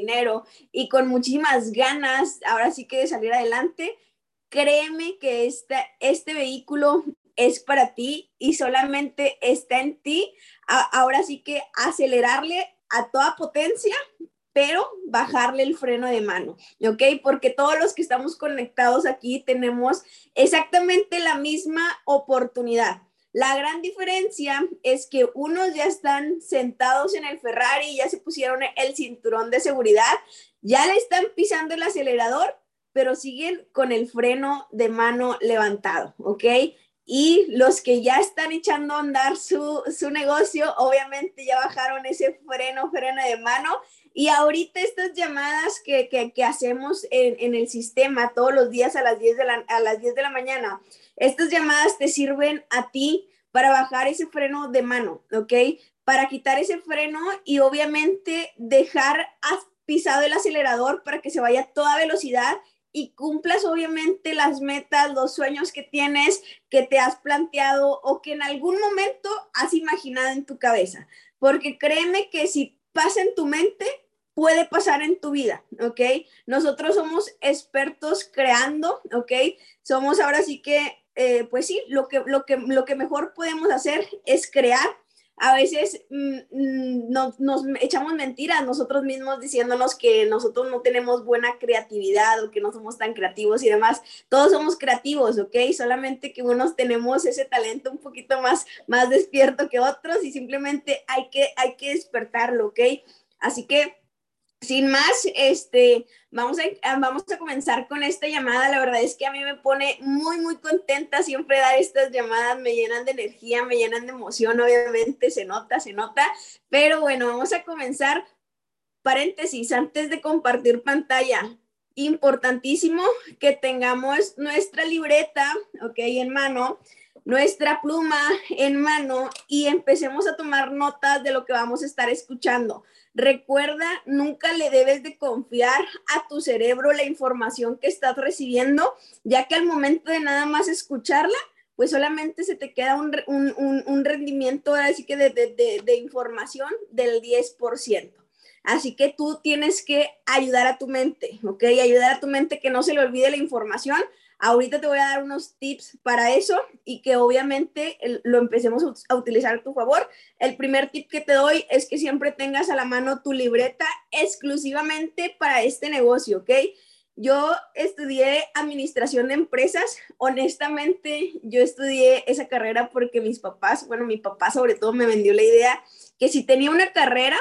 dinero y con muchísimas ganas, ahora sí que de salir adelante, créeme que este, este vehículo es para ti y solamente está en ti. ahora sí que acelerarle a toda potencia, pero bajarle el freno de mano, ¿ok? Porque todos los que estamos conectados aquí tenemos exactamente la misma oportunidad. La gran diferencia es que unos ya están sentados en el Ferrari, ya se pusieron el cinturón de seguridad, ya le están pisando el acelerador, pero siguen con el freno de mano levantado, ¿ok? Y los que ya están echando a andar su, negocio, obviamente ya bajaron ese freno, freno de mano. Y ahorita estas llamadas que, hacemos en, el sistema todos los días a las, 10 de la, a las 10 de la mañana, estas llamadas te sirven a ti para bajar ese freno de mano, ¿ok? Para quitar ese freno y obviamente dejar pisado el acelerador para que se vaya a toda velocidad y cumplas obviamente las metas, los sueños que tienes, que te has planteado o que en algún momento has imaginado en tu cabeza. Porque créeme que si pasa en tu mente, puede pasar en tu vida, ¿ok? Nosotros somos expertos creando, ¿ok? Somos ahora sí que, eh, pues sí, lo que, lo, que, lo que mejor podemos hacer es crear a veces mm, mm, nos, echamos mentiras nosotros mismos diciéndonos que nosotros no tenemos buena creatividad o que no somos tan creativos y demás. Todos somos creativos, ¿ok? Solamente que unos tenemos ese talento un poquito más, más despierto que otros y simplemente hay que, hay que despertarlo, ¿ok? Así que sin más, este, vamos a, vamos a comenzar con esta llamada. La verdad es que a mí me pone muy, muy contenta siempre dar estas llamadas. Me llenan de energía, me llenan de emoción, obviamente, se nota, se nota. Pero bueno, vamos a comenzar. Paréntesis, antes de compartir pantalla, importantísimo que tengamos nuestra libreta, ok, en mano, nuestra pluma en mano y empecemos a tomar notas de lo que vamos a estar escuchando. Recuerda, nunca le debes de confiar a tu cerebro la información que estás recibiendo, ya que al momento de nada más escucharla, pues solamente se te queda un, un, rendimiento así que de, de, de información del 10%. Así que tú tienes que ayudar a tu mente, ¿ok? Ayudar a tu mente que no se le olvide la información Ahorita te voy a dar unos tips para eso y que obviamente lo empecemos a utilizar a tu favor. El primer tip que te doy es que siempre tengas a la mano tu libreta exclusivamente para este negocio, ¿ok? Yo estudié administración de empresas. Honestamente, yo estudié esa carrera porque mis papás, bueno, mi papá sobre todo me vendió la idea que si tenía una carrera,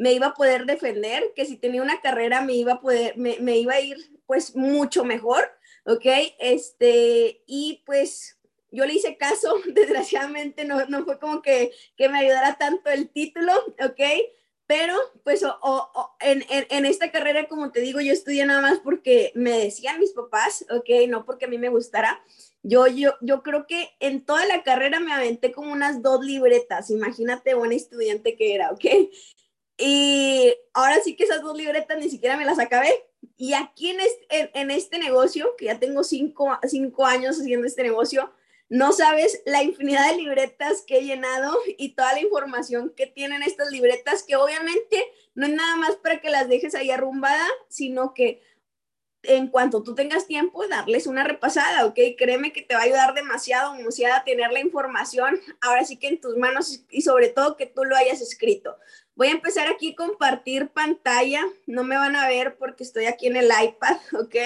me iba a poder defender, que si tenía una carrera me iba a poder, me, me iba a ir pues mucho mejor ¿ok? Este, y pues yo le hice caso, desgraciadamente no, no fue como que, que, me ayudara tanto el título, ¿ok? Pero pues o, en, en, en, esta carrera, como te digo, yo estudié nada más porque me decían mis papás, ¿ok? No porque a mí me gustara. Yo, yo, yo creo que en toda la carrera me aventé como unas dos libretas, imagínate buena estudiante que era, ¿ok? Y ahora sí que esas dos libretas ni siquiera me las acabé, y aquí en este, en, este negocio, que ya tengo cinco, cinco años haciendo este negocio, no sabes la infinidad de libretas que he llenado y toda la información que tienen estas libretas, que obviamente no es nada más para que las dejes ahí arrumbada, sino que en cuanto tú tengas tiempo, darles una repasada, ¿ok? Créeme que te va a ayudar demasiado, demasiado tener la información ahora sí que en tus manos y sobre todo que tú lo hayas escrito. Voy a empezar aquí a compartir pantalla. No me van a ver porque estoy aquí en el iPad, ¿ok?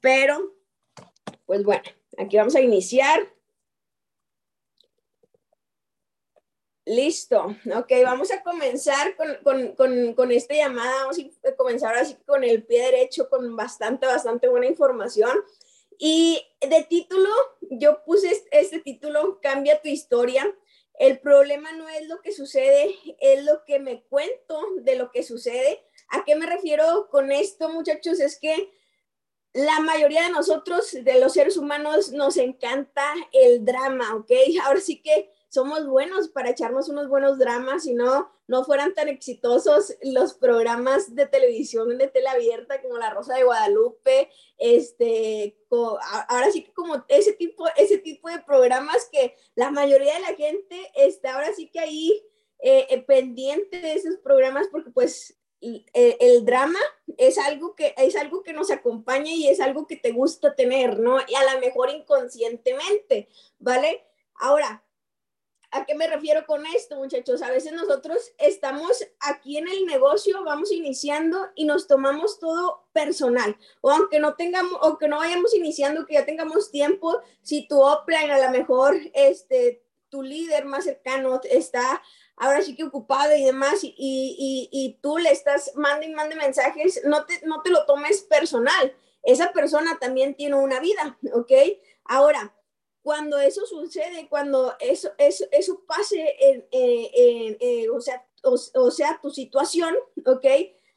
Pero, pues bueno, aquí vamos a iniciar. Listo, ok, vamos a comenzar con, con, con, con, esta llamada, vamos a comenzar así con el pie derecho, con bastante, bastante buena información. Y de título, yo puse este título, Cambia tu historia. El problema no es lo que sucede, es lo que me cuento de lo que sucede. ¿A qué me refiero con esto, muchachos? Es que la mayoría de nosotros, de los seres humanos, nos encanta el drama, ¿ok? Ahora sí que somos buenos para echarnos unos buenos dramas, si no, no fueran tan exitosos los programas de televisión de tele abierta como La Rosa de Guadalupe, este, ahora sí que como ese tipo, ese tipo de programas que la mayoría de la gente está ahora sí que ahí eh, eh, pendiente de esos programas porque pues el, drama es algo, que, es algo que nos acompaña y es algo que te gusta tener, ¿no? Y a lo mejor inconscientemente, ¿vale? Ahora, ¿a qué me refiero con esto, muchachos? A veces nosotros estamos aquí en el negocio, vamos iniciando y nos tomamos todo personal. O aunque no tengamos, o que no vayamos iniciando, que ya tengamos tiempo, si tu offline a lo mejor, este, tu líder más cercano está ahora sí que ocupada y demás, y, y, y tú le estás mande y mande mensajes, no te, no te lo tomes personal. Esa persona también tiene una vida, ¿ok? Ahora, cuando eso sucede, cuando eso, eso, eso pase, en, eh, o, sea, o, sea, tu situación, ¿ok?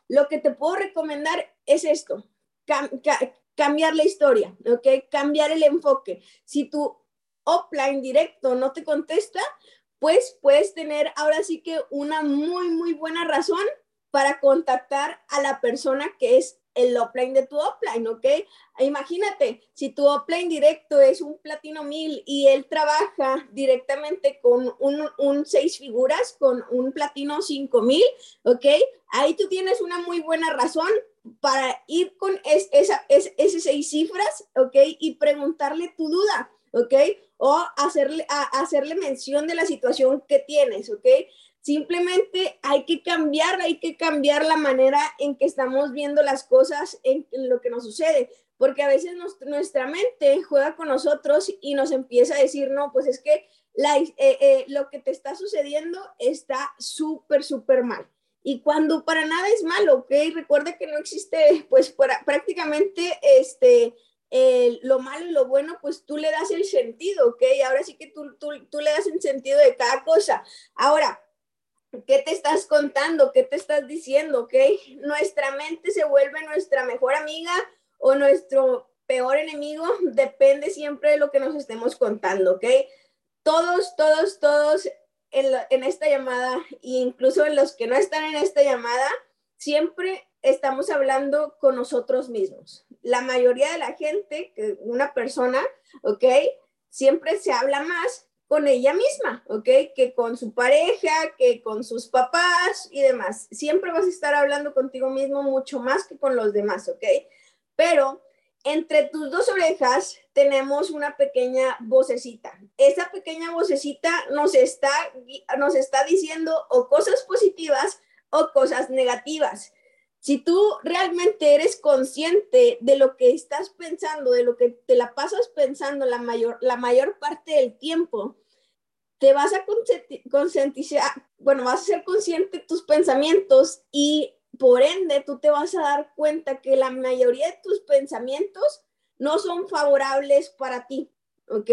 Lo que te puedo recomendar es esto, cambiar la historia, ¿ok? Cambiar el enfoque. Si tu offline directo no te contesta, pues puedes tener ahora sí que una muy, muy buena razón para contactar a la persona que es el offline de tu offline, ¿ok? Imagínate, si tu offline directo es un platino mil y él trabaja directamente con un, un seis figuras, con un platino cinco mil, ¿ok? Ahí tú tienes una muy buena razón para ir con esa, es, ese seis cifras, ¿ok? Y preguntarle tu duda, ¿ok? O hacerle, hacerle mención de la situación que tienes, ¿ok? Simplemente hay que cambiar, hay que cambiar la manera en que estamos viendo las cosas, en, lo que nos sucede, porque a veces nuestra mente juega con nosotros y nos empieza a decir, no, pues es que la, eh, eh, lo que te está sucediendo está súper, súper mal. Y cuando para nada es malo, ¿ok? Recuerda que no existe, pues prácticamente, este, lo malo y lo bueno, pues tú le das el sentido, ¿ok? Ahora sí que tú, tú, tú le das el sentido de cada cosa. Ahora, ¿qué te estás contando? ¿Qué te estás diciendo? ¿Ok? Nuestra mente se vuelve nuestra mejor amiga o nuestro peor enemigo, depende siempre de lo que nos estemos contando, ¿ok? Todos, todos, todos en, en esta llamada, e incluso en los que no están en esta llamada, siempre estamos hablando con nosotros mismos. La mayoría de la gente, una persona, ¿ok? Siempre se habla más con ella misma, ¿ok? Que con su pareja, que con sus papás y demás. Siempre vas a estar hablando contigo mismo mucho más que con los demás, ¿ok? Pero entre tus dos orejas tenemos una pequeña vocecita. Esa pequeña vocecita nos está, nos está diciendo o cosas positivas o cosas negativas. Si tú realmente eres consciente de lo que estás pensando, de lo que te la pasas pensando la mayor, la mayor parte del tiempo, te vas a concientizar, bueno, vas a ser consciente de tus pensamientos y por ende tú te vas a dar cuenta que la mayoría de tus pensamientos no son favorables para ti, ¿ok?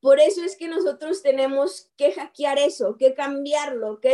Por eso es que nosotros tenemos que hackear eso, que cambiarlo, ¿ok?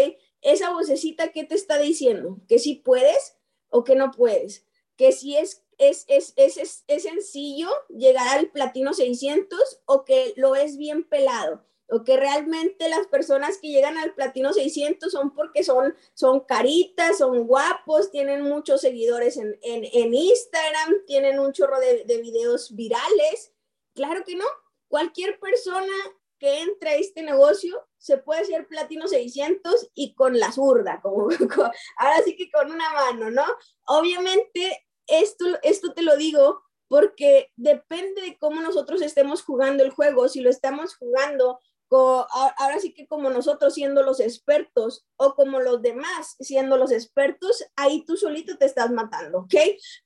Esa vocecita que te está diciendo, que si puedes, o que no puedes, que si es, es, es, es, es sencillo llegar al platino 600 o que lo es bien pelado o que realmente las personas que llegan al platino 600 son porque son, son caritas, son guapos, tienen muchos seguidores en, en, en Instagram, tienen un chorro de, de, videos virales. Claro que no. Cualquier persona que entra a este negocio se puede hacer platino 600 y con la zurda, como, ahora sí que con una mano, ¿no? Obviamente, esto, esto te lo digo porque depende de cómo nosotros estemos jugando el juego, si lo estamos jugando ahora sí que como nosotros siendo los expertos o como los demás siendo los expertos, ahí tú solito te estás matando, ¿ok?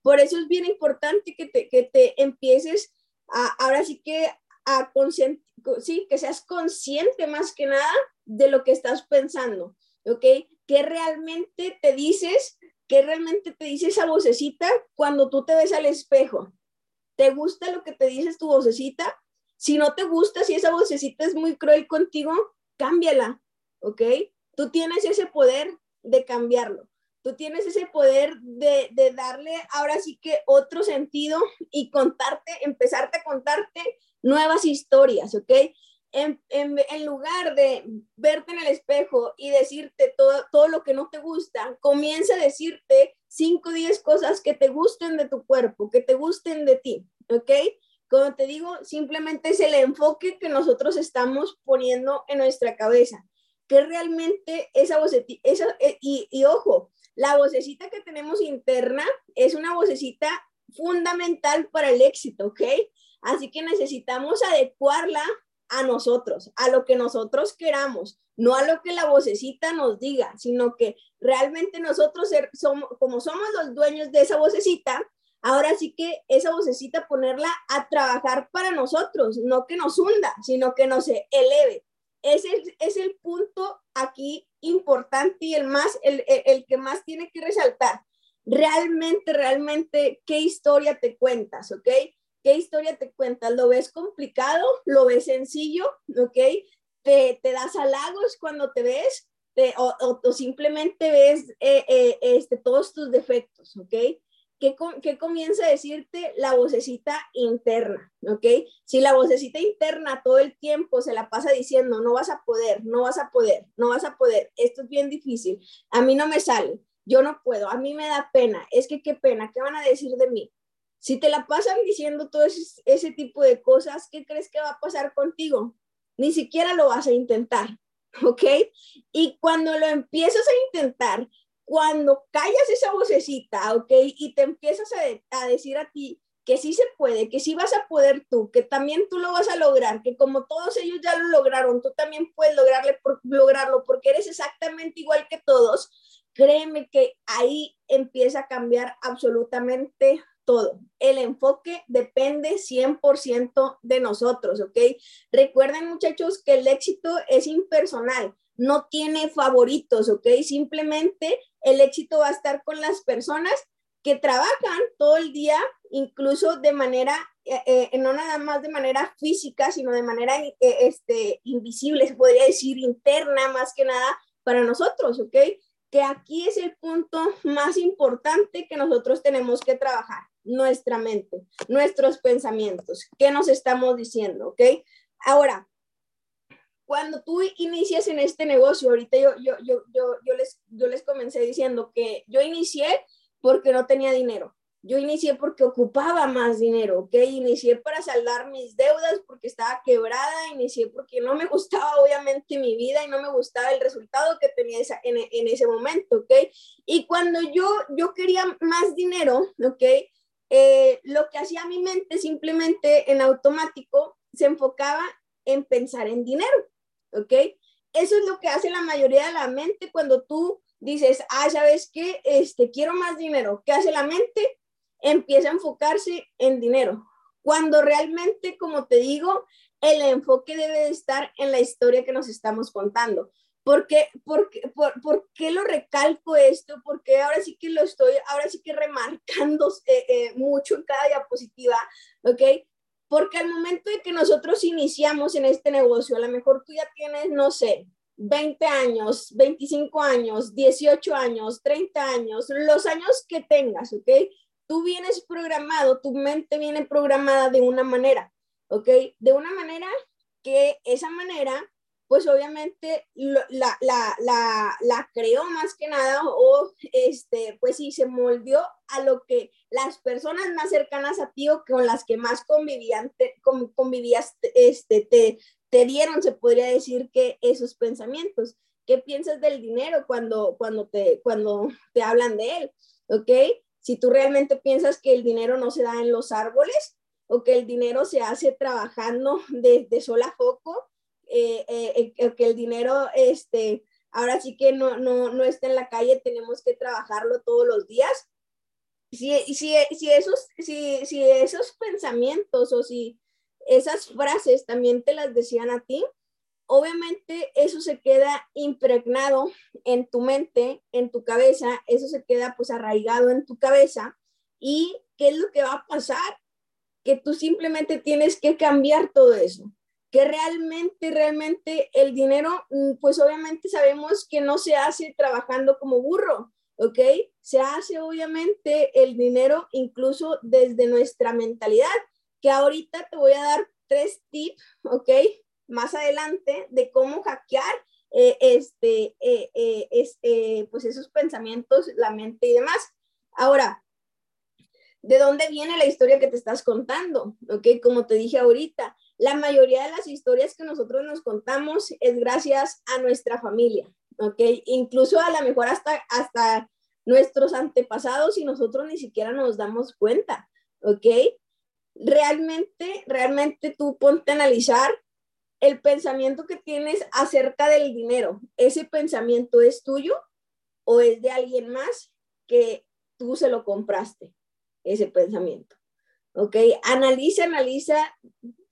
Por eso es bien importante que te, que te empieces ahora sí que a que seas consciente más que nada de lo que estás pensando, ¿ok? ¿Qué realmente te dices? ¿Qué realmente te dice esa vocecita cuando tú te ves al espejo? ¿Te gusta lo que te dices tu vocecita? Si no te gusta, si esa vocecita es muy cruel contigo, cámbiala, ¿ok? Tú tienes ese poder de cambiarlo. Tú tienes ese poder de, de darle ahora sí que otro sentido y contarte, empezarte a contarte nuevas historias, ¿ok? En, lugar de verte en el espejo y decirte todo, todo lo que no te gusta, comienza a decirte 5 o 10 cosas que te gusten de tu cuerpo, que te gusten de ti, ¿ok? Como te digo, simplemente es el enfoque que nosotros estamos poniendo en nuestra cabeza, que realmente esa voz, esa, eh, y ojo, La vocecita que tenemos interna es una vocecita fundamental para el éxito, ¿ok? Así que necesitamos adecuarla a nosotros, a lo que nosotros queramos, no a lo que la vocecita nos diga, sino que realmente nosotros somos, como somos los dueños de esa vocecita, ahora sí que esa vocecita ponerla a trabajar para nosotros, no que nos hunda, sino que nos eleve. Ese es el punto aquí importante y el más, el, el que más tiene que resaltar. Realmente, realmente, ¿qué historia te cuentas? ¿Ok? ¿Qué historia te cuentas? ¿Lo ves complicado? ¿Lo ves sencillo? ¿Ok? ¿Te, te das halagos cuando te ves? o, o, simplemente ves eh, eh, este, todos tus defectos? ¿Ok? ¿Qué, ¿Qué, comienza a decirte la vocecita interna? ¿Ok? Si la vocecita interna todo el tiempo se la pasa diciendo, no vas a poder, no vas a poder, no vas a poder, esto es bien difícil, a mí no me sale, yo no puedo, a mí me da pena, es que qué pena, ¿qué van a decir de mí? Si te la pasan diciendo todo ese, tipo de cosas, ¿qué crees que va a pasar contigo? Ni siquiera lo vas a intentar, ¿ok? Y cuando lo empiezas a intentar, cuando callas esa vocecita, ¿ok? Y te empiezas a, decir a ti que sí se puede, que sí vas a poder tú, que también tú lo vas a lograr, que como todos ellos ya lo lograron, tú también puedes lograrle lograrlo porque eres exactamente igual que todos, créeme que ahí empieza a cambiar absolutamente todo. El enfoque depende 100% de nosotros, ¿ok? Recuerden muchachos que el éxito es impersonal, no tiene favoritos, ¿ok? Simplemente el éxito va a estar con las personas que trabajan todo el día, incluso de manera, eh, eh, no nada más de manera física, sino de manera eh, este, invisible, se podría decir interna más que nada para nosotros, ¿ok? Que aquí es el punto más importante que nosotros tenemos que trabajar nuestra mente, nuestros pensamientos, qué nos estamos diciendo, ¿ok? Ahora, cuando tú inicias en este negocio, ahorita yo, yo, yo, yo, yo, les, yo les comencé diciendo que yo inicié porque no tenía dinero. Yo inicié porque ocupaba más dinero, ¿ok? Inicié para saldar mis deudas porque estaba quebrada, inicié porque no me gustaba obviamente mi vida y no me gustaba el resultado que tenía en, en, ese momento, ¿ok? Y cuando yo, yo quería más dinero, ¿ok? Eh, lo que hacía mi mente simplemente en automático se enfocaba en pensar en dinero, ¿ok? Eso es lo que hace la mayoría de la mente cuando tú dices, ah, ¿sabes qué? Este, quiero más dinero. ¿Qué hace la mente? Empieza a enfocarse en dinero. Cuando realmente, como te digo, el enfoque debe de estar en la historia que nos estamos contando. ¿Por qué, por, por, qué lo recalco esto? Porque ahora sí que lo estoy, ahora sí que remarcando eh, eh, mucho en cada diapositiva, ¿ok? Porque al momento de que nosotros iniciamos en este negocio, a lo mejor tú ya tienes, no sé, 20 años, 25 años, 18 años, 30 años, los años que tengas, ¿ok? Tú vienes programado, tu mente viene programada de una manera, ¿ok? De una manera que esa manera pues obviamente la, la, la, la, creó más que nada o este, pues sí, se moldeó a lo que las personas más cercanas a ti o con las que más convivían, convivías, este, te, te dieron, se podría decir que esos pensamientos. ¿Qué piensas del dinero cuando, cuando, te, cuando te hablan de él? ¿Ok? Si tú realmente piensas que el dinero no se da en los árboles o que el dinero se hace trabajando desde de sola foco, eh, eh, eh, que el dinero, este, ahora sí que no, no, no está en la calle, tenemos que trabajarlo todos los días. Si, si, si, esos, si, si esos pensamientos o si esas frases también te las decían a ti, obviamente eso se queda impregnado en tu mente, en tu cabeza, eso se queda pues arraigado en tu cabeza. ¿Y qué es lo que va a pasar? Que tú simplemente tienes que cambiar todo eso que realmente, realmente el dinero, mm, pues obviamente sabemos que no se hace trabajando como burro, ¿ok? Se hace obviamente el dinero incluso desde nuestra mentalidad, que ahorita te voy a dar tres tips, ¿ok? Más adelante de cómo hackear eh, este, eh, pues esos pensamientos, la mente y demás. Ahora, ¿de dónde viene la historia que te estás contando? ¿Ok? Como te dije ahorita, la mayoría de las historias que nosotros nos contamos es gracias a nuestra familia, ¿ok? Incluso a lo mejor hasta, hasta, nuestros antepasados y nosotros ni siquiera nos damos cuenta, ¿ok? Realmente, realmente tú ponte a analizar el pensamiento que tienes acerca del dinero. ¿Ese pensamiento es tuyo o es de alguien más que tú se lo compraste? Ese pensamiento. ¿Ok? Analiza, analiza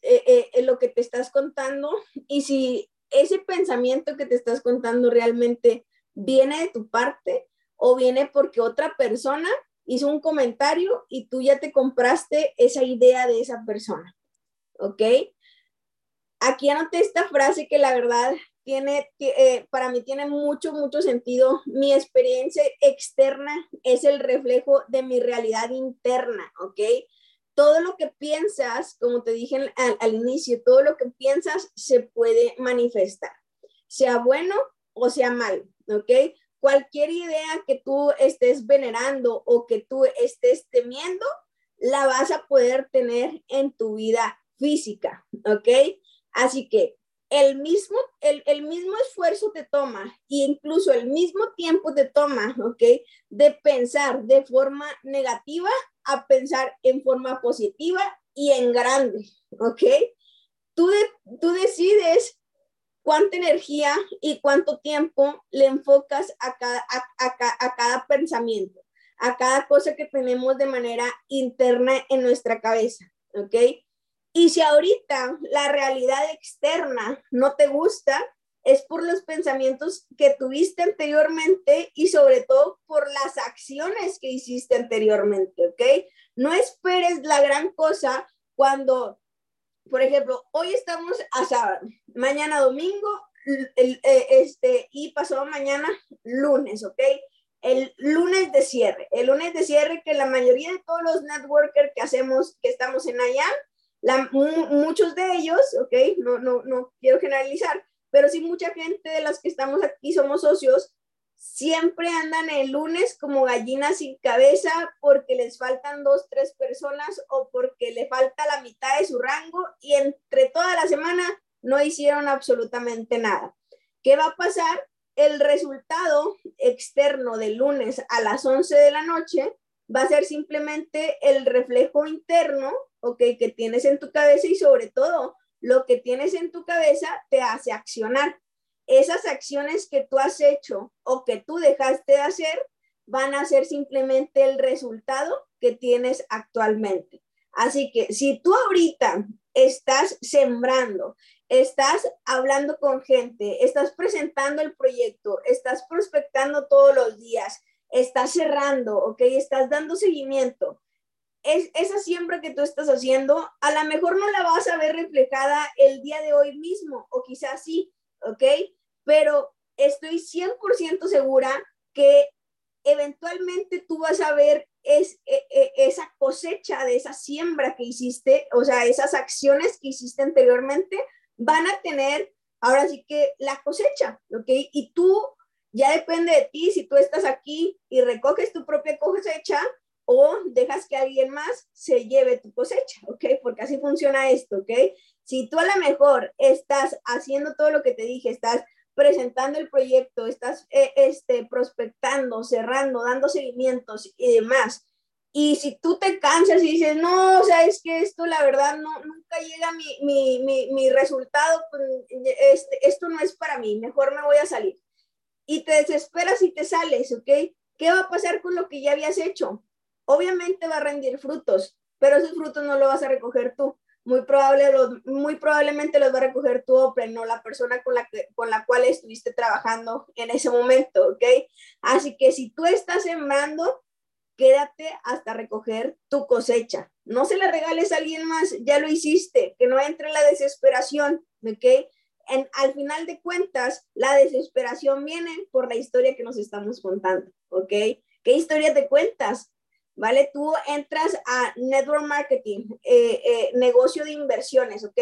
eh, eh, lo que te estás contando y si ese pensamiento que te estás contando realmente viene de tu parte o viene porque otra persona hizo un comentario y tú ya te compraste esa idea de esa persona. ¿Ok? Aquí anoté esta frase que la verdad tiene, eh, para mí tiene mucho, mucho sentido. Mi experiencia externa es el reflejo de mi realidad interna, ¿ok? Todo lo que piensas, como te dije al, inicio, todo lo que piensas se puede manifestar, sea bueno o sea malo, ¿ok? Cualquier idea que tú estés venerando o que tú estés temiendo, la vas a poder tener en tu vida física, ¿ok? Así que el mismo, el, mismo esfuerzo te toma e incluso el mismo tiempo te toma, ¿ok? De pensar de forma negativa a pensar en forma positiva y en grande, ¿ok? Tú, tú decides cuánta energía y cuánto tiempo le enfocas a cada, a cada pensamiento, a cada cosa que tenemos de manera interna en nuestra cabeza, ¿ok? Y si ahorita la realidad externa no te gusta, es por los pensamientos que tuviste anteriormente y sobre todo por las acciones que hiciste anteriormente, ¿ok? No esperes la gran cosa cuando, por ejemplo, hoy estamos a sábado, mañana domingo, el, eh, este, y pasado mañana lunes, ¿ok? El lunes de cierre, el lunes de cierre que la mayoría de todos los networkers que hacemos, que estamos en allá, muchos de ellos, ok, no, no, no quiero generalizar, pero sí mucha gente de las que estamos aquí somos socios, siempre andan el lunes como gallinas sin cabeza porque les faltan dos, tres personas o porque le falta la mitad de su rango y entre toda la semana no hicieron absolutamente nada. ¿Qué va a pasar? El resultado externo del lunes a las 11 de la noche va a ser simplemente el reflejo interno ¿ok? Que tienes en tu cabeza y sobre todo lo que tienes en tu cabeza te hace accionar. Esas acciones que tú has hecho o que tú dejaste de hacer van a ser simplemente el resultado que tienes actualmente. Así que si tú ahorita estás sembrando, estás hablando con gente, estás presentando el proyecto, estás prospectando todos los días, estás cerrando, ¿ok? Estás dando seguimiento, es, esa siembra que tú estás haciendo, a lo mejor no la vas a ver reflejada el día de hoy mismo, o quizás sí, ¿ok? Pero estoy 100% segura que eventualmente tú vas a ver es, e, e, esa cosecha de esa siembra que hiciste, o sea, esas acciones que hiciste anteriormente, van a tener ahora sí que la cosecha, ¿ok? Y tú, ya depende de ti, si tú estás aquí y recoges tu propia cosecha, o dejas que alguien más se lleve tu cosecha, ¿ok? Porque así funciona esto, ¿ok? Si tú a lo mejor estás haciendo todo lo que te dije, estás presentando el proyecto, estás eh, este, prospectando, cerrando, dando seguimientos y demás, y si tú te cansas y dices, no, o sea, es que esto la verdad no, nunca llega mi, mi, mi, mi resultado, pues, este, esto no es para mí, mejor me voy a salir. Y te desesperas y te sales, ¿ok? ¿Qué va a pasar con lo que ya habías hecho? Obviamente va a rendir frutos, pero esos frutos no los vas a recoger tú. Muy, probable, muy probablemente los va a recoger tú o no la persona con la, con la cual estuviste trabajando en ese momento, ¿ok? Así que si tú estás sembrando, quédate hasta recoger tu cosecha. No se la regales a alguien más, ya lo hiciste, que no entre la desesperación, ¿ok? En, al final de cuentas, la desesperación viene por la historia que nos estamos contando, ¿ok? ¿Qué historia te cuentas? ¿Vale? Tú entras a network marketing, eh, eh, negocio de inversiones, ¿ok?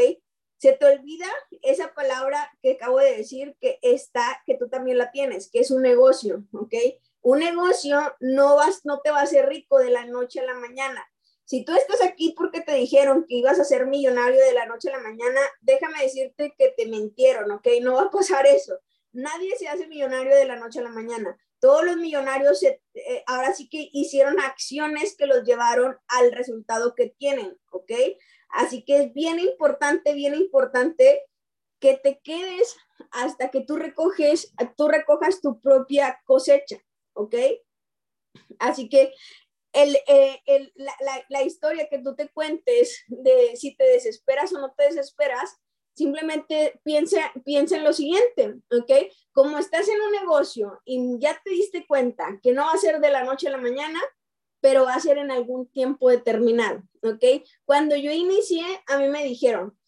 Se te olvida esa palabra que acabo de decir que está, que tú también la tienes, que es un negocio, ¿ok? Un negocio no, vas, no te va a hacer rico de la noche a la mañana. Si tú estás aquí porque te dijeron que ibas a ser millonario de la noche a la mañana, déjame decirte que te mintieron, ¿ok? No va a pasar eso. Nadie se hace millonario de la noche a la mañana. Todos los millonarios eh, ahora sí que hicieron acciones que los llevaron al resultado que tienen, ¿ok? Así que es bien importante, bien importante que te quedes hasta que tú recoges, tú recojas tu propia cosecha, ¿ok? Así que el, eh, el, la, la, la, historia que tú te cuentes de si te desesperas o no te desesperas, simplemente piensa, piensa en lo siguiente, ¿ok? Como estás en un negocio y ya te diste cuenta que no va a ser de la noche a la mañana, pero va a ser en algún tiempo determinado, ¿ok? Cuando yo inicié, a mí me dijeron,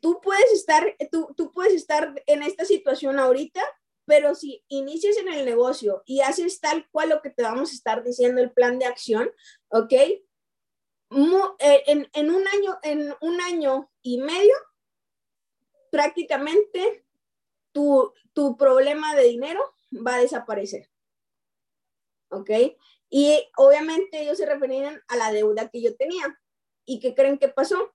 tú puedes estar, tú, tú puedes estar en esta situación ahorita, pero si inicias en el negocio y haces tal cual lo que te vamos a estar diciendo, el plan de acción, ¿ok? Eh, en, en, un año, en un año y medio prácticamente tu, tu problema de dinero va a desaparecer. ¿Ok? Y obviamente ellos se referían a la deuda que yo tenía. ¿Y qué creen que pasó?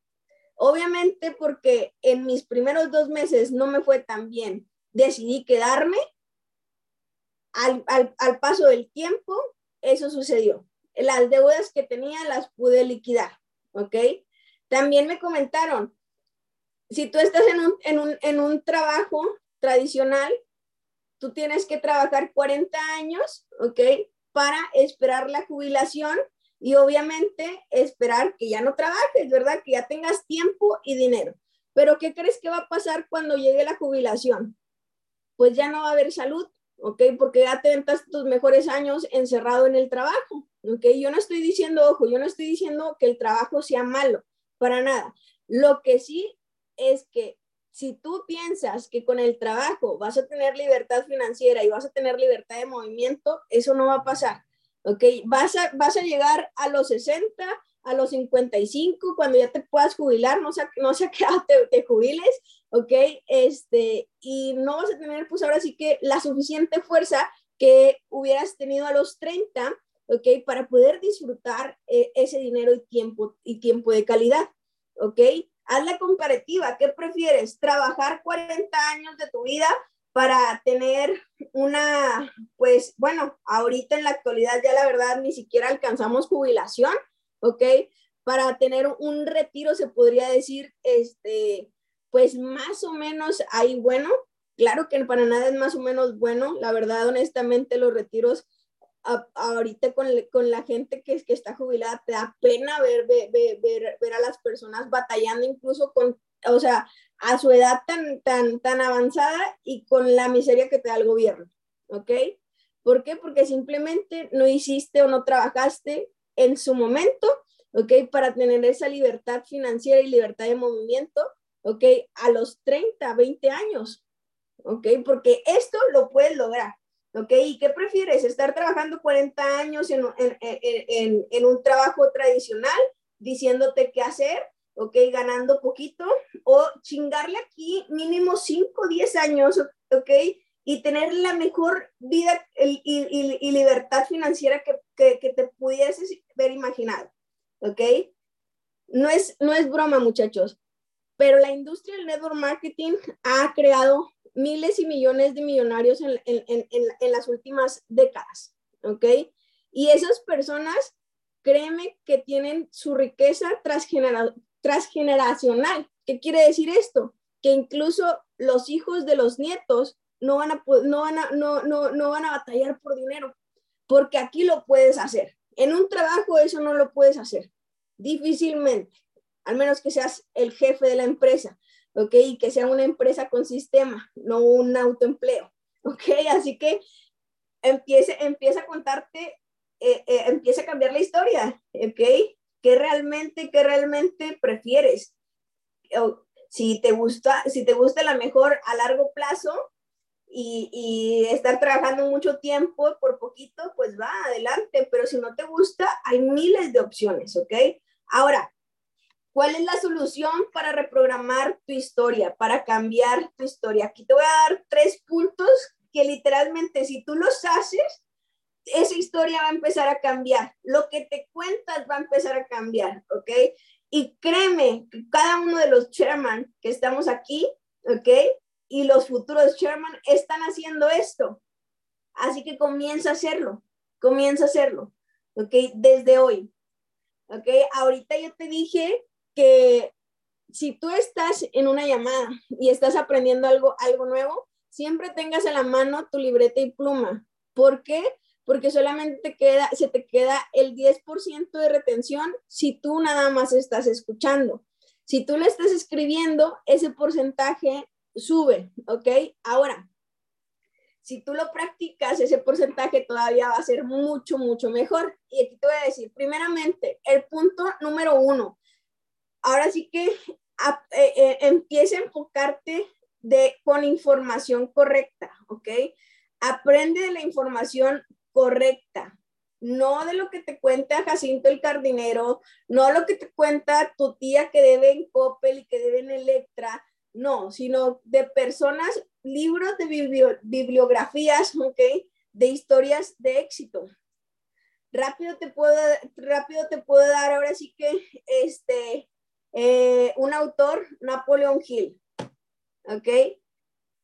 Obviamente porque en mis primeros dos meses no me fue tan bien. Decidí quedarme. Al, al, al paso del tiempo, eso sucedió. Las deudas que tenía las pude liquidar. ¿Ok? También me comentaron, si tú estás en un, en un, en un trabajo tradicional, tú tienes que trabajar 40 años, ¿ok? Para esperar la jubilación y obviamente esperar que ya no trabajes, ¿verdad? Que ya tengas tiempo y dinero. Pero ¿qué crees que va a pasar cuando llegue la jubilación? Pues ya no va a haber salud, ¿ok? Porque ya te ventas tus mejores años encerrado en el trabajo, ¿ok? Yo no estoy diciendo, ojo, yo no estoy diciendo que el trabajo sea malo, para nada. Lo que sí es que si tú piensas que con el trabajo vas a tener libertad financiera y vas a tener libertad de movimiento, eso no va a pasar, ¿ok? Vas a, vas a llegar a los 60, a los 55, cuando ya te puedas jubilar, no sé, no sé a qué edad te, jubiles, ¿ok? Este, y no vas a tener, pues ahora sí que la suficiente fuerza que hubieras tenido a los 30, ¿ok? Para poder disfrutar eh, ese dinero y tiempo, y tiempo de calidad, ¿ok? Haz la comparativa. ¿Qué prefieres? ¿Trabajar 40 años de tu vida para tener una, pues bueno, ahorita en la actualidad ya la verdad ni siquiera alcanzamos jubilación, ¿ok? Para tener un retiro se podría decir, este, pues más o menos ahí bueno. Claro que para nada es más o menos bueno. La verdad, honestamente, los retiros ahorita con, con, la gente que, que está jubilada, te da pena ver, ver, ver, ver, a las personas batallando incluso con, o sea, a su edad tan, tan, tan avanzada y con la miseria que te da el gobierno, ¿ok? ¿Por qué? Porque simplemente no hiciste o no trabajaste en su momento, ¿ok? Para tener esa libertad financiera y libertad de movimiento, ¿ok? A los 30, 20 años, ¿ok? Porque esto lo puedes lograr. ¿Ok? ¿Y qué prefieres? ¿Estar trabajando 40 años en, en, en, en, un trabajo tradicional diciéndote qué hacer? ¿Ok? Ganando poquito. O chingarle aquí mínimo 5, 10 años, ¿ok? Y tener la mejor vida y, y, y libertad financiera que, que, que, te pudieses ver imaginado. ¿Ok? No es, no es broma, muchachos. Pero la industria del network marketing ha creado miles y millones de millonarios en, en, en, en, las últimas décadas, ¿ok? Y esas personas, créeme que tienen su riqueza transgenera transgeneracional. ¿Qué quiere decir esto? Que incluso los hijos de los nietos no van a, no van a, no, no, no van a batallar por dinero, porque aquí lo puedes hacer. En un trabajo eso no lo puedes hacer, difícilmente, al menos que seas el jefe de la empresa. ¿Ok? Y que sea una empresa con sistema, no un autoempleo, ¿ok? Así que empiece, empieza a contarte, eh, eh, empieza a cambiar la historia, ¿ok? ¿Qué realmente, qué realmente prefieres? O, si te gusta, si te gusta la mejor a largo plazo y, y estar trabajando mucho tiempo por poquito, pues va adelante, pero si no te gusta, hay miles de opciones, ¿ok? Ahora, ¿Cuál es la solución para reprogramar tu historia, para cambiar tu historia? Aquí te voy a dar tres puntos que literalmente si tú los haces, esa historia va a empezar a cambiar. Lo que te cuentas va a empezar a cambiar, ¿ok? Y créeme, cada uno de los chairman que estamos aquí, ¿ok? Y los futuros chairman están haciendo esto. Así que comienza a hacerlo, comienza a hacerlo, ¿ok? Desde hoy, ¿ok? Ahorita yo te dije que si tú estás en una llamada y estás aprendiendo algo, algo nuevo, siempre tengas en la mano tu libreta y pluma. ¿Por qué? Porque solamente queda, se te queda el 10% de retención si tú nada más estás escuchando. Si tú le estás escribiendo, ese porcentaje sube, ¿ok? Ahora, si tú lo practicas, ese porcentaje todavía va a ser mucho, mucho mejor. Y aquí te voy a decir, primeramente, el punto número uno, ahora sí que eh, eh, empieza a enfocarte con información correcta, ¿ok? Aprende de la información correcta, no de lo que te cuenta Jacinto el Cardinero, no lo que te cuenta tu tía que debe en Coppel y que debe en Electra, no, sino de personas, libros de bibliografías, ¿ok? De historias de éxito. Rápido te puedo, rápido te puedo dar ahora sí que este, eh, un autor, Napoleon Hill, ¿ok?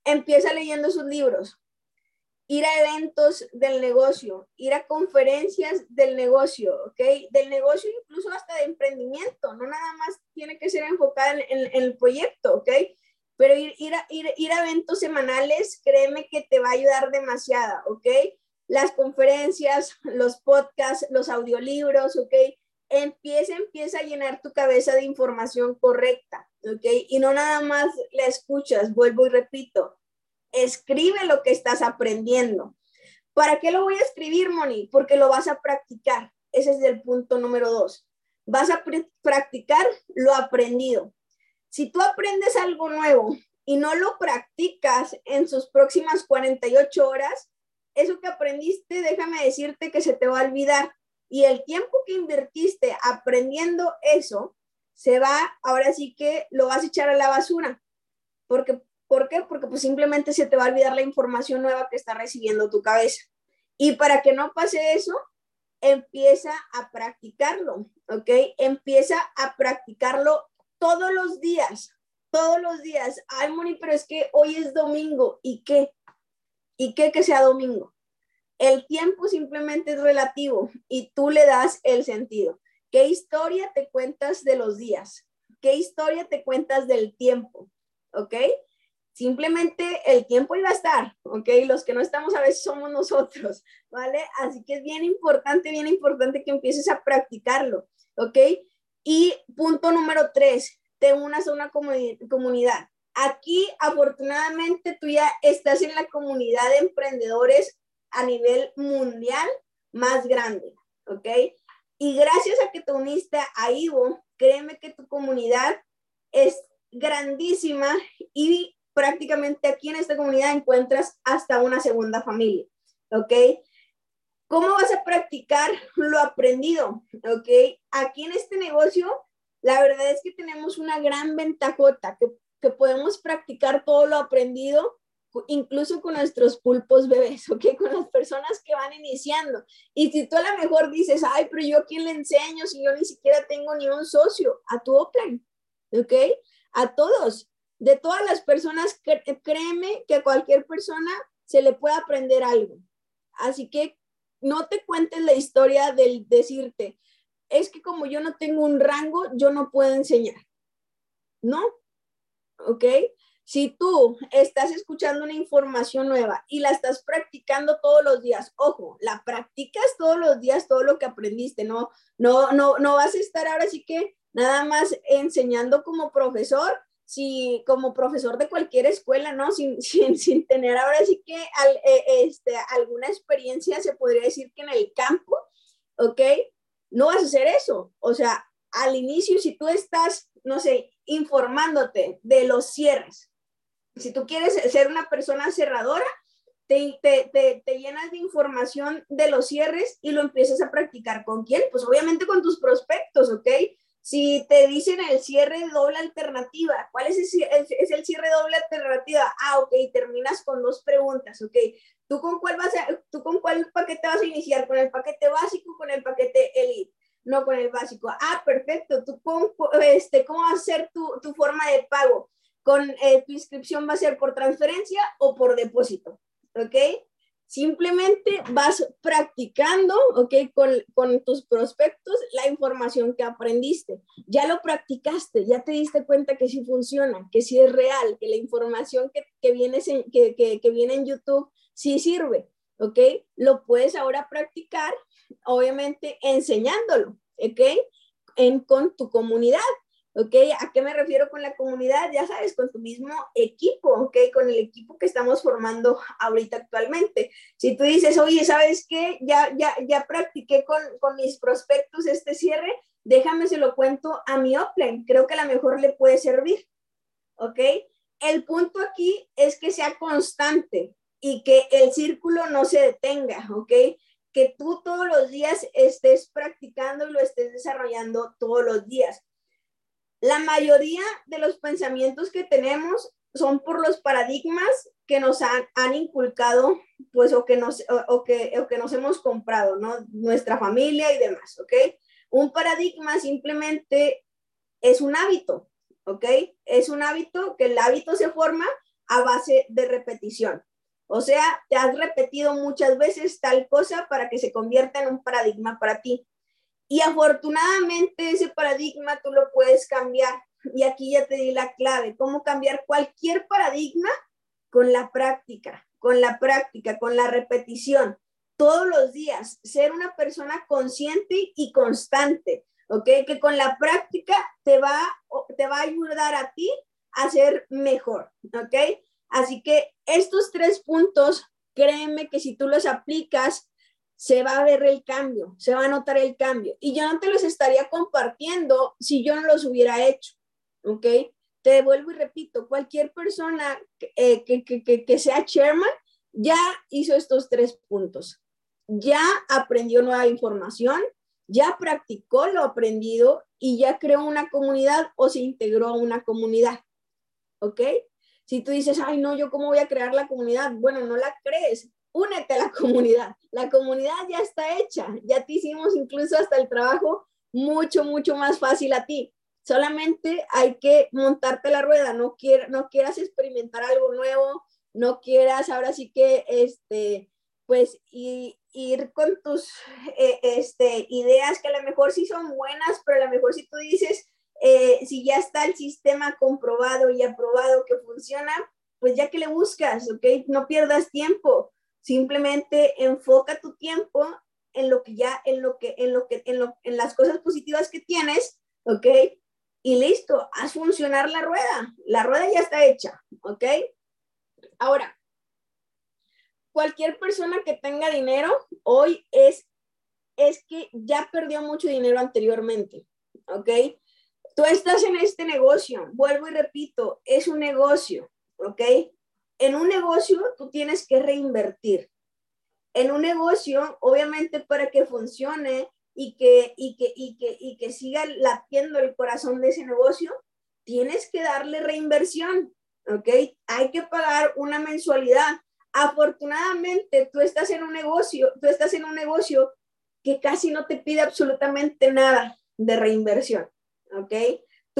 Empieza leyendo sus libros, ir a eventos del negocio, ir a conferencias del negocio, ¿ok? Del negocio incluso hasta de emprendimiento, no nada más tiene que ser enfocada en, el proyecto, ¿ok? Pero ir, ir, a, ir, ir a eventos semanales, créeme que te va a ayudar demasiado, ¿ok? Las conferencias, los podcasts, los audiolibros, ¿ok? Empieza, empieza a llenar tu cabeza de información correcta, ¿ok? Y no nada más la escuchas, vuelvo y repito, escribe lo que estás aprendiendo. ¿Para qué lo voy a escribir, Moni? Porque lo vas a practicar. Ese es el punto número dos. Vas a practicar lo aprendido. Si tú aprendes algo nuevo y no lo practicas en sus próximas 48 horas, eso que aprendiste, déjame decirte que se te va a olvidar y el tiempo que invertiste aprendiendo eso, se va, ahora sí que lo vas a echar a la basura. Porque, ¿Por qué? Porque pues simplemente se te va a olvidar la información nueva que está recibiendo tu cabeza. Y para que no pase eso, empieza a practicarlo, ¿ok? Empieza a practicarlo todos los días, todos los días. Ay, Moni, pero es que hoy es domingo. ¿Y qué? ¿Y qué que sea domingo? El tiempo simplemente es relativo y tú le das el sentido. ¿Qué historia te cuentas de los días? ¿Qué historia te cuentas del tiempo? ¿Ok? Simplemente el tiempo iba a estar, ¿ok? Los que no estamos a veces somos nosotros, ¿vale? Así que es bien importante, bien importante que empieces a practicarlo, ¿ok? Y punto número tres, te unas a una comunidad. Aquí, afortunadamente, tú ya estás en la comunidad de emprendedores a nivel mundial más grande, ¿ok? Y gracias a que te uniste a Ivo, créeme que tu comunidad es grandísima y prácticamente aquí en esta comunidad encuentras hasta una segunda familia, ¿ok? ¿Cómo vas a practicar lo aprendido? ¿Ok? Aquí en este negocio, la verdad es que tenemos una gran ventajota, que, que podemos practicar todo lo aprendido incluso con nuestros pulpos bebés, ¿ok? Con las personas que van iniciando. Y si tú a lo mejor dices, ay, pero yo quién le enseño si yo ni siquiera tengo ni un socio, a tu Open, ¿ok? A todos, de todas las personas, créeme que a cualquier persona se le puede aprender algo. Así que no te cuentes la historia del decirte, es que como yo no tengo un rango, yo no puedo enseñar. ¿No? ¿Ok? Si tú estás escuchando una información nueva y la estás practicando todos los días, ojo, la practicas todos los días todo lo que aprendiste, no, no, no, no vas a estar ahora sí que nada más enseñando como profesor, si como profesor de cualquier escuela, ¿no? Sin, sin, tener ahora sí que eh, este, alguna experiencia, se podría decir que en el campo, ¿ok? No vas a hacer eso. O sea, al inicio, si tú estás, no sé, informándote de los cierres, si tú quieres ser una persona cerradora, te, te, te, llenas de información de los cierres y lo empiezas a practicar. ¿Con quién? Pues obviamente con tus prospectos, ¿ok? Si te dicen el cierre doble alternativa, ¿cuál es el, cierre doble alternativa? Ah, ok, terminas con dos preguntas, ¿ok? ¿Tú con cuál vas a, tú con cuál paquete vas a iniciar? ¿Con el paquete básico o con el paquete elite? No, con el básico. Ah, perfecto. ¿Tú con, este, cómo va a ser tu, tu forma de pago? Con eh, tu inscripción va a ser por transferencia o por depósito, ¿ok? Simplemente vas practicando, ¿ok? Con, con, tus prospectos la información que aprendiste. Ya lo practicaste, ya te diste cuenta que sí funciona, que sí es real, que la información que, que, viene, que, que, que viene en YouTube sí sirve, ¿ok? Lo puedes ahora practicar, obviamente, enseñándolo, ¿ok? En, con tu comunidad. ¿Ok? ¿A qué me refiero con la comunidad? Ya sabes, con tu mismo equipo, ¿ok? Con el equipo que estamos formando ahorita actualmente. Si tú dices, oye, ¿sabes qué? Ya, ya, ya practiqué con, con mis prospectos este cierre, déjame se lo cuento a mi offline. Creo que a lo mejor le puede servir, ¿ok? El punto aquí es que sea constante y que el círculo no se detenga, ¿ok? Que tú todos los días estés practicando y lo estés desarrollando todos los días la mayoría de los pensamientos que tenemos son por los paradigmas que nos han, inculcado, pues, o que, nos, o, que, o que nos hemos comprado, ¿no? Nuestra familia y demás, ¿ok? Un paradigma simplemente es un hábito, ¿ok? Es un hábito que el hábito se forma a base de repetición. O sea, te has repetido muchas veces tal cosa para que se convierta en un paradigma para ti. Y afortunadamente ese paradigma tú lo puedes cambiar. Y aquí ya te di la clave, cómo cambiar cualquier paradigma con la práctica, con la práctica, con la repetición, todos los días, ser una persona consciente y constante, ¿ok? Que con la práctica te va, te va a ayudar a ti a ser mejor, ¿ok? Así que estos tres puntos, créeme que si tú los aplicas, se va a ver el cambio, se va a notar el cambio. Y yo no te los estaría compartiendo si yo no los hubiera hecho, ¿ok? Te vuelvo y repito, cualquier persona eh, que, que, que, sea chairman ya hizo estos tres puntos. Ya aprendió nueva información, ya practicó lo aprendido y ya creó una comunidad o se integró a una comunidad. ¿Ok? Si tú dices, ay, no, yo cómo voy a crear la comunidad, bueno, no la crees, únete a la comunidad. La comunidad ya está hecha, ya te hicimos incluso hasta el trabajo mucho, mucho más fácil a ti. Solamente hay que montarte la rueda, no, quieras experimentar algo nuevo, no quieras ahora sí que, este, pues, ir con tus eh, este, ideas que a lo mejor sí son buenas, pero a lo mejor si tú dices, eh, si ya está el sistema comprobado y aprobado que funciona, pues ya que le buscas, ¿ok? No pierdas tiempo. Simplemente enfoca tu tiempo en lo que ya, en lo que, en lo que, en, lo, en las cosas positivas que tienes, ¿ok? Y listo, haz funcionar la rueda. La rueda ya está hecha, ¿ok? Ahora, cualquier persona que tenga dinero hoy es, es que ya perdió mucho dinero anteriormente, ¿ok? Tú estás en este negocio, vuelvo y repito, es un negocio, ¿ok? En un negocio tú tienes que reinvertir. En un negocio, obviamente, para que funcione y que, y que, y que, y que siga latiendo el corazón de ese negocio, tienes que darle reinversión, ¿ok? Hay que pagar una mensualidad. Afortunadamente, tú estás en un negocio, tú estás en un negocio que casi no te pide absolutamente nada de reinversión, ¿ok?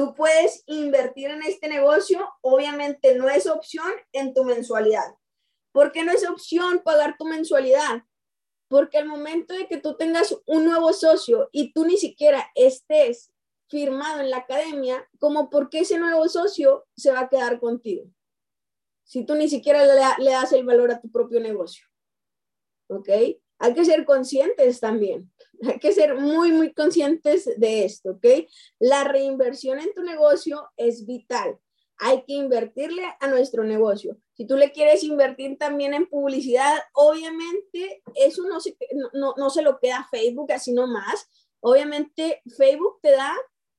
Tú puedes invertir en este negocio, obviamente no es opción en tu mensualidad. ¿Por qué no es opción pagar tu mensualidad? Porque al momento de que tú tengas un nuevo socio y tú ni siquiera estés firmado en la academia, como porque ese nuevo socio se va a quedar contigo. Si tú ni siquiera le, le das el valor a tu propio negocio. ¿Ok? Hay que ser conscientes también. Hay que ser muy, muy conscientes de esto, ¿ok? La reinversión en tu negocio es vital. Hay que invertirle a nuestro negocio. Si tú le quieres invertir también en publicidad, obviamente eso no se, no, no se lo queda Facebook así nomás. Obviamente Facebook te da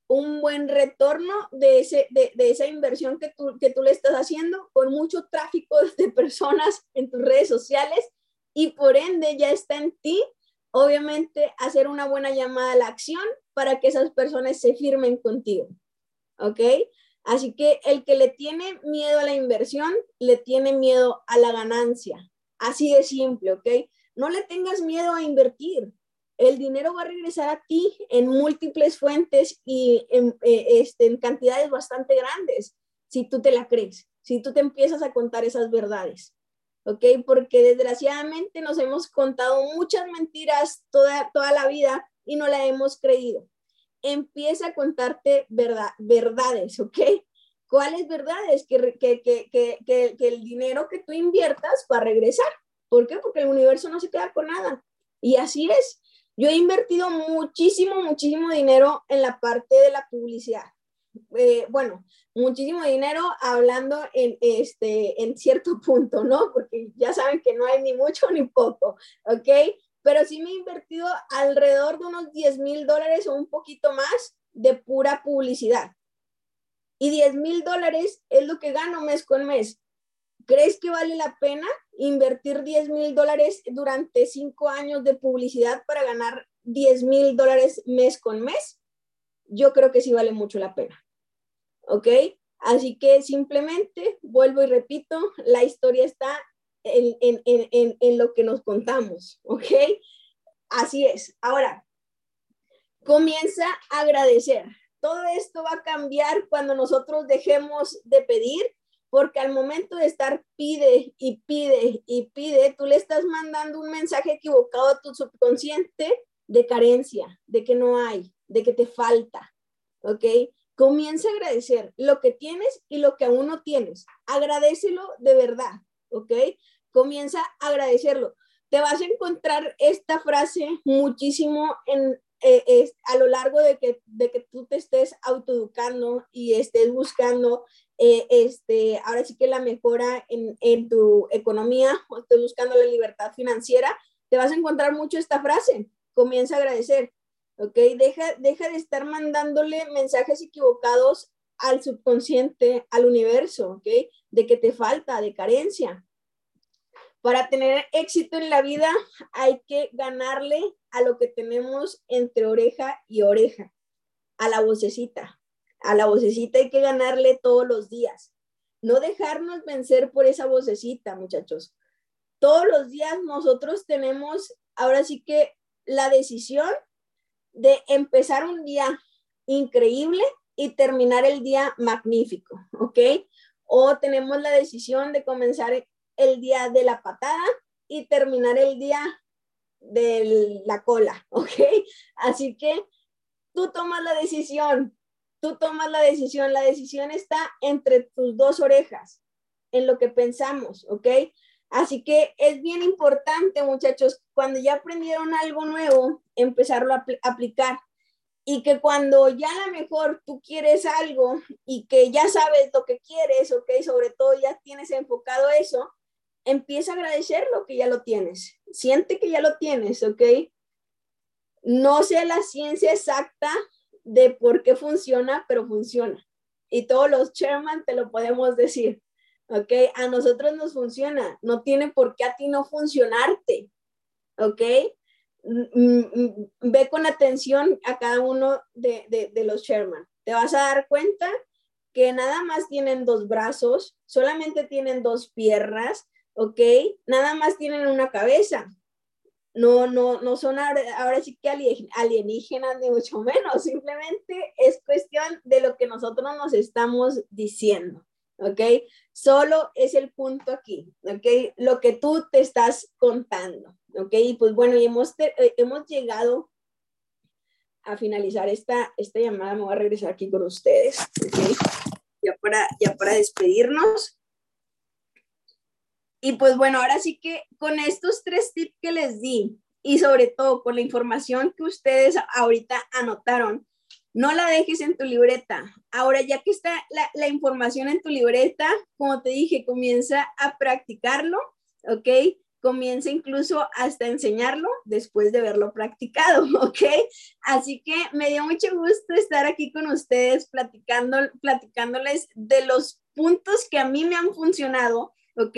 un buen retorno de, ese, de, de, esa inversión que tú, que tú le estás haciendo con mucho tráfico de personas en tus redes sociales y por ende ya está en ti obviamente hacer una buena llamada a la acción para que esas personas se firmen contigo. ¿Ok? Así que el que le tiene miedo a la inversión, le tiene miedo a la ganancia. Así de simple, ¿ok? No le tengas miedo a invertir. El dinero va a regresar a ti en múltiples fuentes y en, eh, este, en cantidades bastante grandes, si tú te la crees, si tú te empiezas a contar esas verdades. ¿Ok? Porque desgraciadamente nos hemos contado muchas mentiras toda, toda la vida y no la hemos creído. Empieza a contarte verdad, verdades, ¿ok? ¿Cuáles verdades? Que, que, que, que, que el dinero que tú inviertas va a regresar. ¿Por qué? Porque el universo no se queda con nada. Y así es. Yo he invertido muchísimo, muchísimo dinero en la parte de la publicidad. Eh, bueno, muchísimo dinero hablando en, este, en cierto punto, ¿no? Porque ya saben que no hay ni mucho ni poco, ¿ok? Pero sí me he invertido alrededor de unos 10 mil dólares o un poquito más de pura publicidad. Y 10 mil dólares es lo que gano mes con mes. ¿Crees que vale la pena invertir 10 mil dólares durante cinco años de publicidad para ganar 10 mil dólares mes con mes? Yo creo que sí vale mucho la pena. ¿Ok? Así que simplemente vuelvo y repito, la historia está en, en, en, en lo que nos contamos. ¿Ok? Así es. Ahora, comienza a agradecer. Todo esto va a cambiar cuando nosotros dejemos de pedir porque al momento de estar pide y pide y pide, tú le estás mandando un mensaje equivocado a tu subconsciente de carencia, de que no hay, de que te falta, ¿ok? Comienza a agradecer lo que tienes y lo que aún no tienes. Agradecelo de verdad, ¿ok? Comienza a agradecerlo. Te vas a encontrar esta frase muchísimo en, eh, a lo largo de que, de que tú te estés autoeducando y estés buscando eh, este, ahora sí que la mejora en, en tu economía o estés buscando la libertad financiera, te vas a encontrar mucho esta frase, comienza a agradecer, ¿ok? Deja, deja de estar mandándole mensajes equivocados al subconsciente, al universo, ¿ok? De que te falta, de carencia. Para tener éxito en la vida hay que ganarle a lo que tenemos entre oreja y oreja, a la vocecita, a la vocecita hay que ganarle todos los días. No dejarnos vencer por esa vocecita, muchachos. Todos los días nosotros tenemos ahora sí que la decisión de empezar un día increíble y terminar el día magnífico, ¿ok? O tenemos la decisión de comenzar el día de la patada y terminar el día de la cola, ¿ok? Así que tú tomas la decisión, tú tomas la decisión, la decisión está entre tus dos orejas, en lo que pensamos, ¿ok? Así que es bien importante, muchachos, cuando ya aprendieron algo nuevo, empezarlo a aplicar. Y que cuando ya a lo mejor tú quieres algo y que ya sabes lo que quieres, ¿ok? Sobre todo ya tienes enfocado eso, empieza a agradecer lo que ya lo tienes. Siente que ya lo tienes, ¿ok? No sé la ciencia exacta de por qué funciona, pero funciona. Y todos los chairman te lo podemos decir. ¿Ok? A nosotros nos funciona. No tiene por qué a ti no funcionarte. ¿Ok? Mm, mm, mm, ve con atención a cada uno de, de los chairman. Te vas a dar cuenta que nada más tienen dos brazos, solamente tienen dos piernas, ¿ok? Nada más tienen una cabeza no, no, no son ahora, sí que alienígenas ni mucho menos, simplemente es cuestión de lo que nosotros nos estamos diciendo, ¿ok? Solo es el punto aquí, ¿ok? Lo que tú te estás contando, ¿ok? Y pues bueno, y hemos, eh, hemos llegado a finalizar esta, esta llamada, me voy a regresar aquí con ustedes, ¿ok? Ya para, ya para despedirnos. Y pues bueno, ahora sí que con estos tres tips que les di y sobre todo con la información que ustedes ahorita anotaron, no la dejes en tu libreta. Ahora ya que está la, información en tu libreta, como te dije, comienza a practicarlo, ¿ok? Comienza incluso hasta enseñarlo después de verlo practicado, ¿ok? Así que me dio mucho gusto estar aquí con ustedes platicando, platicándoles de los puntos que a mí me han funcionado, ¿ok?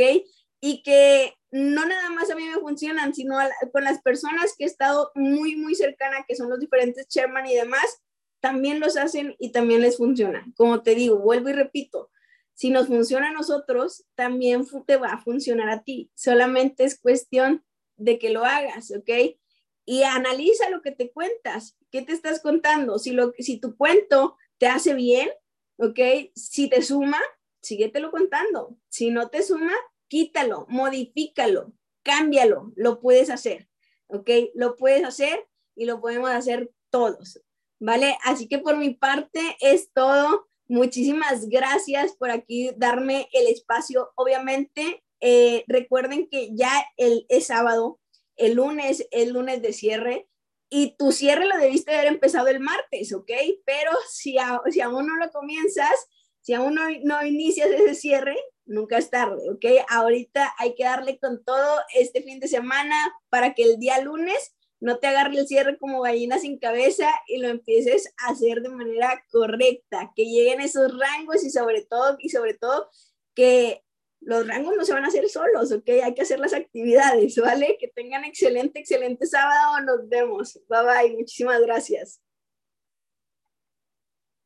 y que no nada más a mí me funcionan, sino con las personas que he estado muy, muy cercana, que son los diferentes chairman y demás, también los hacen y también les funciona. Como te digo, vuelvo y repito, si nos funciona a nosotros, también te va a funcionar a ti. Solamente es cuestión de que lo hagas, ¿ok? Y analiza lo que te cuentas. ¿Qué te estás contando? Si, lo, si tu cuento te hace bien, ¿ok? Si te suma, síguetelo contando. Si no te suma, quítalo, modifícalo, cámbialo, lo puedes hacer, ¿ok? Lo puedes hacer y lo podemos hacer todos, ¿vale? Así que por mi parte es todo. Muchísimas gracias por aquí darme el espacio. Obviamente, eh, recuerden que ya el, es sábado, el lunes, el lunes de cierre, y tu cierre lo debiste haber empezado el martes, ¿ok? Pero si, si aún no lo comienzas, si aún no, no inicias ese cierre, nunca es tarde, ¿ok? Ahorita hay que darle con todo este fin de semana para que el día lunes no te agarre el cierre como gallina sin cabeza y lo empieces a hacer de manera correcta, que lleguen esos rangos y sobre todo, y sobre todo que los rangos no se van a hacer solos, ¿ok? Hay que hacer las actividades, ¿vale? Que tengan excelente, excelente sábado. Nos vemos. Bye bye. Muchísimas gracias.